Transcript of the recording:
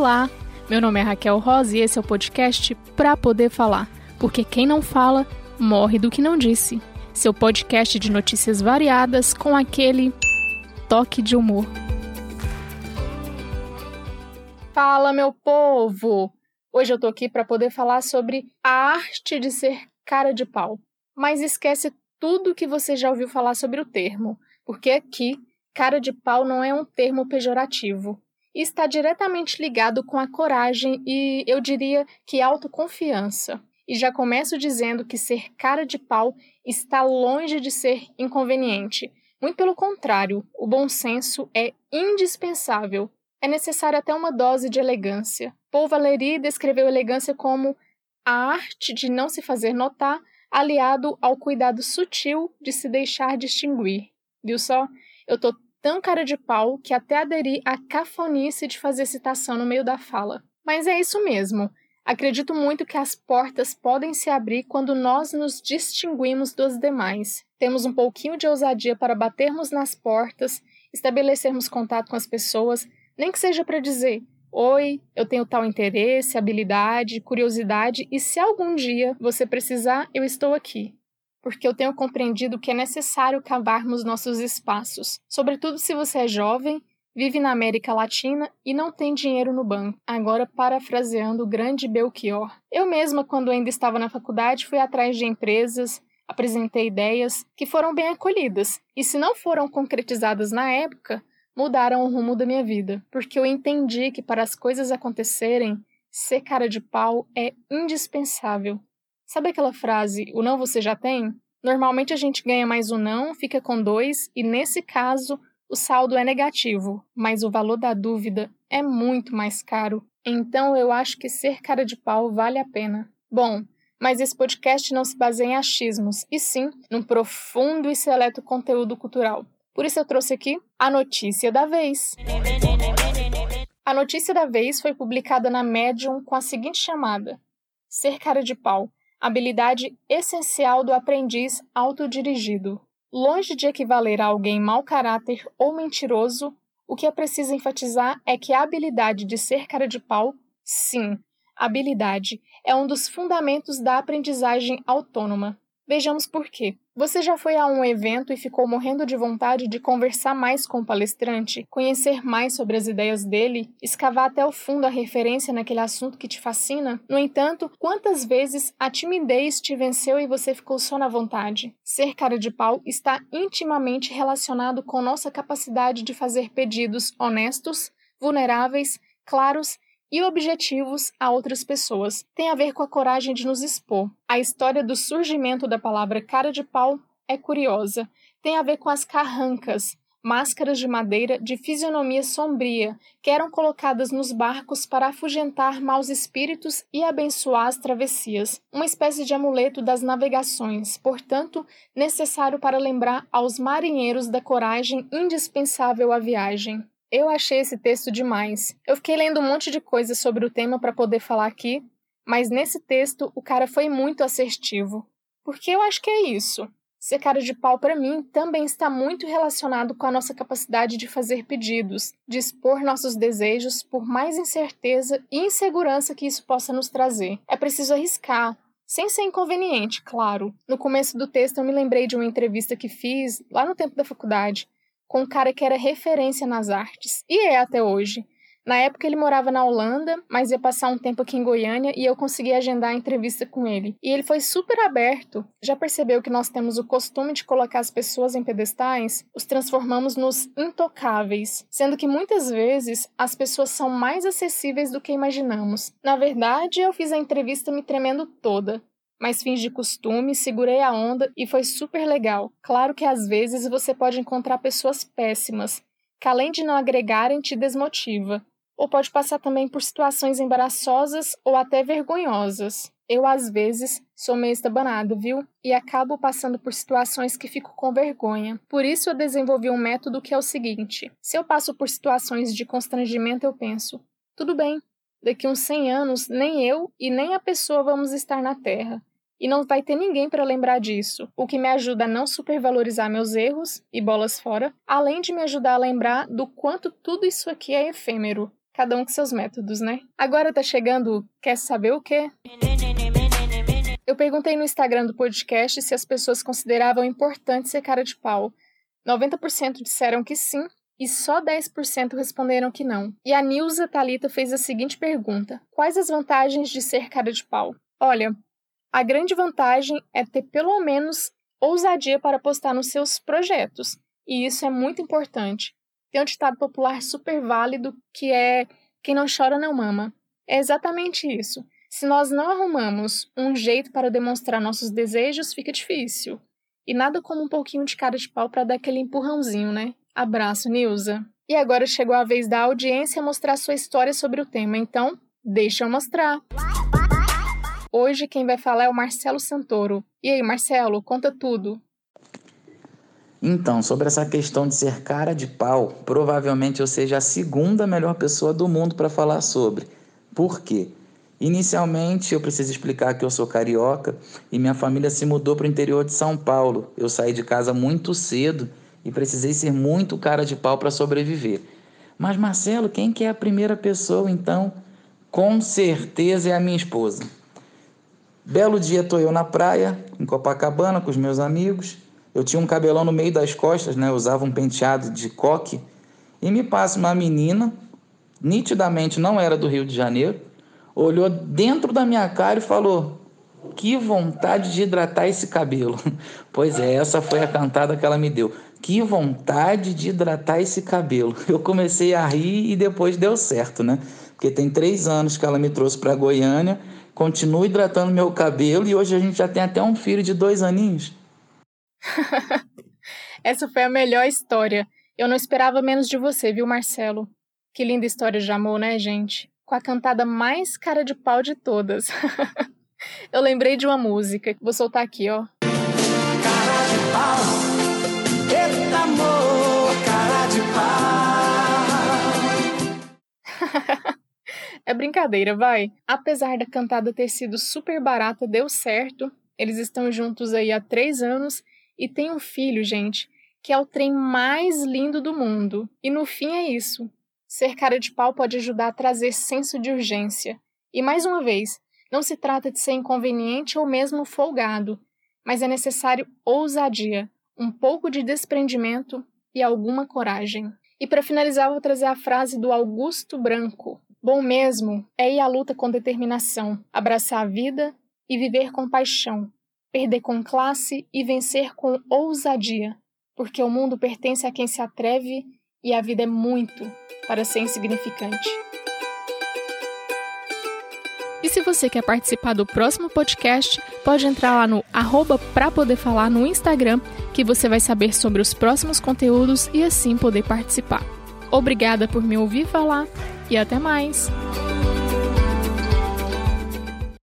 Olá, meu nome é Raquel Rosa e esse é o podcast Pra Poder Falar, porque quem não fala morre do que não disse. Seu podcast de notícias variadas com aquele toque de humor. Fala, meu povo! Hoje eu tô aqui para poder falar sobre a arte de ser cara de pau. Mas esquece tudo que você já ouviu falar sobre o termo, porque aqui, cara de pau não é um termo pejorativo está diretamente ligado com a coragem e, eu diria, que autoconfiança. E já começo dizendo que ser cara de pau está longe de ser inconveniente. Muito pelo contrário, o bom senso é indispensável. É necessária até uma dose de elegância. Paul Valéry descreveu elegância como a arte de não se fazer notar, aliado ao cuidado sutil de se deixar distinguir. Viu só? Eu tô tão cara de pau que até aderi à cafonice de fazer citação no meio da fala. Mas é isso mesmo. Acredito muito que as portas podem se abrir quando nós nos distinguimos dos demais. Temos um pouquinho de ousadia para batermos nas portas, estabelecermos contato com as pessoas, nem que seja para dizer: Oi, eu tenho tal interesse, habilidade, curiosidade, e se algum dia você precisar, eu estou aqui porque eu tenho compreendido que é necessário cavarmos nossos espaços, sobretudo se você é jovem, vive na América Latina e não tem dinheiro no banco. Agora, parafraseando o grande Belchior. Eu mesma, quando ainda estava na faculdade, fui atrás de empresas, apresentei ideias que foram bem acolhidas, e se não foram concretizadas na época, mudaram o rumo da minha vida, porque eu entendi que para as coisas acontecerem, ser cara de pau é indispensável. Sabe aquela frase, o não você já tem? Normalmente a gente ganha mais um não, fica com dois, e nesse caso o saldo é negativo, mas o valor da dúvida é muito mais caro. Então eu acho que ser cara de pau vale a pena. Bom, mas esse podcast não se baseia em achismos, e sim num profundo e seleto conteúdo cultural. Por isso eu trouxe aqui a notícia da vez. A notícia da vez foi publicada na Medium com a seguinte chamada: Ser cara de pau habilidade essencial do aprendiz autodirigido. Longe de equivaler a alguém mau caráter ou mentiroso, o que é preciso enfatizar é que a habilidade de ser cara de pau, sim, habilidade, é um dos fundamentos da aprendizagem autônoma. Vejamos por quê. Você já foi a um evento e ficou morrendo de vontade de conversar mais com o palestrante, conhecer mais sobre as ideias dele, escavar até o fundo a referência naquele assunto que te fascina? No entanto, quantas vezes a timidez te venceu e você ficou só na vontade? Ser cara de pau está intimamente relacionado com nossa capacidade de fazer pedidos honestos, vulneráveis, claros e objetivos a outras pessoas. Tem a ver com a coragem de nos expor. A história do surgimento da palavra cara de pau é curiosa. Tem a ver com as carrancas, máscaras de madeira de fisionomia sombria, que eram colocadas nos barcos para afugentar maus espíritos e abençoar as travessias, uma espécie de amuleto das navegações, portanto, necessário para lembrar aos marinheiros da coragem indispensável à viagem. Eu achei esse texto demais. Eu fiquei lendo um monte de coisas sobre o tema para poder falar aqui, mas nesse texto o cara foi muito assertivo. Porque eu acho que é isso. Ser cara de pau para mim também está muito relacionado com a nossa capacidade de fazer pedidos, de expor nossos desejos por mais incerteza e insegurança que isso possa nos trazer. É preciso arriscar, sem ser inconveniente, claro. No começo do texto eu me lembrei de uma entrevista que fiz lá no tempo da faculdade com um cara que era referência nas artes, e é até hoje. Na época ele morava na Holanda, mas ia passar um tempo aqui em Goiânia e eu consegui agendar a entrevista com ele. E ele foi super aberto. Já percebeu que nós temos o costume de colocar as pessoas em pedestais? Os transformamos nos intocáveis, sendo que muitas vezes as pessoas são mais acessíveis do que imaginamos. Na verdade, eu fiz a entrevista me tremendo toda mas de costume, segurei a onda e foi super legal. Claro que às vezes você pode encontrar pessoas péssimas, que além de não agregarem, te desmotiva. Ou pode passar também por situações embaraçosas ou até vergonhosas. Eu, às vezes, sou meio estabanada, viu? E acabo passando por situações que fico com vergonha. Por isso, eu desenvolvi um método que é o seguinte: se eu passo por situações de constrangimento, eu penso, tudo bem, daqui uns 100 anos, nem eu e nem a pessoa vamos estar na Terra e não vai ter ninguém para lembrar disso, o que me ajuda a não supervalorizar meus erros e bolas fora, além de me ajudar a lembrar do quanto tudo isso aqui é efêmero. Cada um com seus métodos, né? Agora tá chegando, quer saber o quê? Eu perguntei no Instagram do podcast se as pessoas consideravam importante ser cara de pau. 90% disseram que sim e só 10% responderam que não. E a Nilza Talita fez a seguinte pergunta: Quais as vantagens de ser cara de pau? Olha, a grande vantagem é ter pelo menos ousadia para postar nos seus projetos, e isso é muito importante. Tem um ditado popular super válido que é: quem não chora não mama. É exatamente isso. Se nós não arrumamos um jeito para demonstrar nossos desejos, fica difícil. E nada como um pouquinho de cara de pau para dar aquele empurrãozinho, né? Abraço, Nilza. E agora chegou a vez da audiência mostrar sua história sobre o tema, então deixa eu mostrar. Hoje quem vai falar é o Marcelo Santoro. E aí, Marcelo, conta tudo. Então, sobre essa questão de ser cara de pau, provavelmente eu seja a segunda melhor pessoa do mundo para falar sobre. Por quê? Inicialmente, eu preciso explicar que eu sou carioca e minha família se mudou para o interior de São Paulo. Eu saí de casa muito cedo e precisei ser muito cara de pau para sobreviver. Mas Marcelo, quem que é a primeira pessoa então? Com certeza é a minha esposa. Belo dia estou eu na praia, em Copacabana, com os meus amigos. Eu tinha um cabelão no meio das costas, né? Eu usava um penteado de coque. E me passa uma menina, nitidamente não era do Rio de Janeiro, olhou dentro da minha cara e falou: Que vontade de hidratar esse cabelo. Pois é, essa foi a cantada que ela me deu. Que vontade de hidratar esse cabelo. Eu comecei a rir e depois deu certo, né? Porque tem três anos que ela me trouxe para Goiânia, continuo hidratando meu cabelo e hoje a gente já tem até um filho de dois aninhos. Essa foi a melhor história. Eu não esperava menos de você, viu, Marcelo? Que linda história de amor, né, gente? com a cantada mais cara de pau de todas. Eu lembrei de uma música, vou soltar aqui, ó. Cara de pau, eita amor, cara de pau. é brincadeira, vai. Apesar da cantada ter sido super barata, deu certo. Eles estão juntos aí há três anos e tem um filho, gente, que é o trem mais lindo do mundo. E no fim é isso. Ser cara de pau pode ajudar a trazer senso de urgência. E mais uma vez, não se trata de ser inconveniente ou mesmo folgado, mas é necessário ousadia, um pouco de desprendimento e alguma coragem. E para finalizar, vou trazer a frase do Augusto Branco: Bom mesmo é ir à luta com determinação, abraçar a vida e viver com paixão, perder com classe e vencer com ousadia, porque o mundo pertence a quem se atreve e a vida é muito para ser insignificante. E se você quer participar do próximo podcast, pode entrar lá no arroba pra poder falar no Instagram, que você vai saber sobre os próximos conteúdos e assim poder participar. Obrigada por me ouvir falar e até mais!